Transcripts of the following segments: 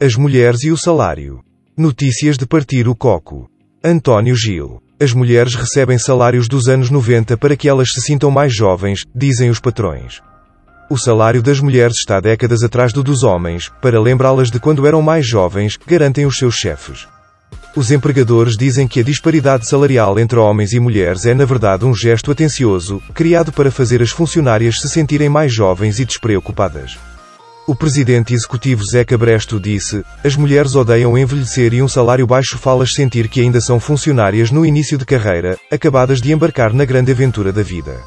As mulheres e o salário. Notícias de partir o coco. António Gil. As mulheres recebem salários dos anos 90 para que elas se sintam mais jovens, dizem os patrões. O salário das mulheres está décadas atrás do dos homens, para lembrá-las de quando eram mais jovens, garantem os seus chefes. Os empregadores dizem que a disparidade salarial entre homens e mulheres é na verdade um gesto atencioso, criado para fazer as funcionárias se sentirem mais jovens e despreocupadas. O presidente executivo Zeca Bresto disse: As mulheres odeiam envelhecer e um salário baixo faz sentir que ainda são funcionárias no início de carreira, acabadas de embarcar na grande aventura da vida.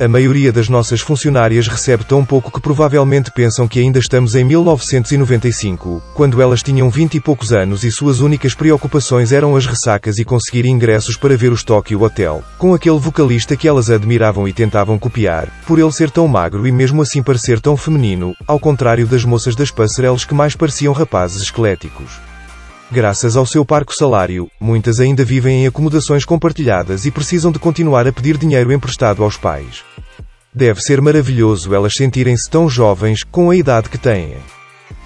A maioria das nossas funcionárias recebe tão pouco que provavelmente pensam que ainda estamos em 1995, quando elas tinham 20 e poucos anos e suas únicas preocupações eram as ressacas e conseguir ingressos para ver os Tokyo Hotel, com aquele vocalista que elas admiravam e tentavam copiar, por ele ser tão magro e mesmo assim parecer tão feminino, ao contrário das moças das passarelas que mais pareciam rapazes esqueléticos. Graças ao seu parco salário, muitas ainda vivem em acomodações compartilhadas e precisam de continuar a pedir dinheiro emprestado aos pais. Deve ser maravilhoso elas sentirem-se tão jovens, com a idade que têm.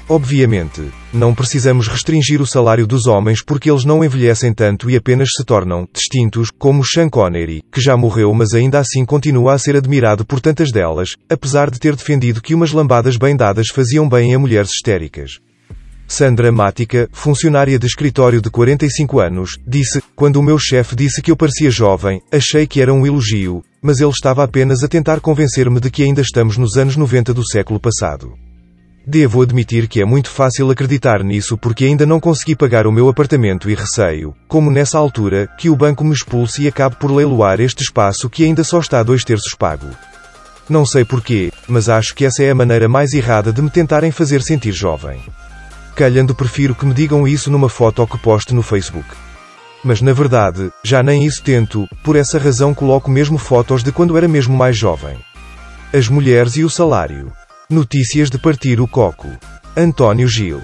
Obviamente, não precisamos restringir o salário dos homens porque eles não envelhecem tanto e apenas se tornam distintos, como Sean Connery, que já morreu mas ainda assim continua a ser admirado por tantas delas, apesar de ter defendido que umas lambadas bem dadas faziam bem a mulheres histéricas. Sandra Mática, funcionária de escritório de 45 anos, disse: Quando o meu chefe disse que eu parecia jovem, achei que era um elogio, mas ele estava apenas a tentar convencer-me de que ainda estamos nos anos 90 do século passado. Devo admitir que é muito fácil acreditar nisso porque ainda não consegui pagar o meu apartamento e receio, como nessa altura, que o banco me expulse e acabe por leiloar este espaço que ainda só está dois terços pago. Não sei porquê, mas acho que essa é a maneira mais errada de me tentarem fazer sentir jovem. Calhando prefiro que me digam isso numa foto que poste no Facebook. Mas na verdade, já nem isso tento, por essa razão coloco mesmo fotos de quando era mesmo mais jovem. As mulheres e o salário. Notícias de partir o coco. António Gil.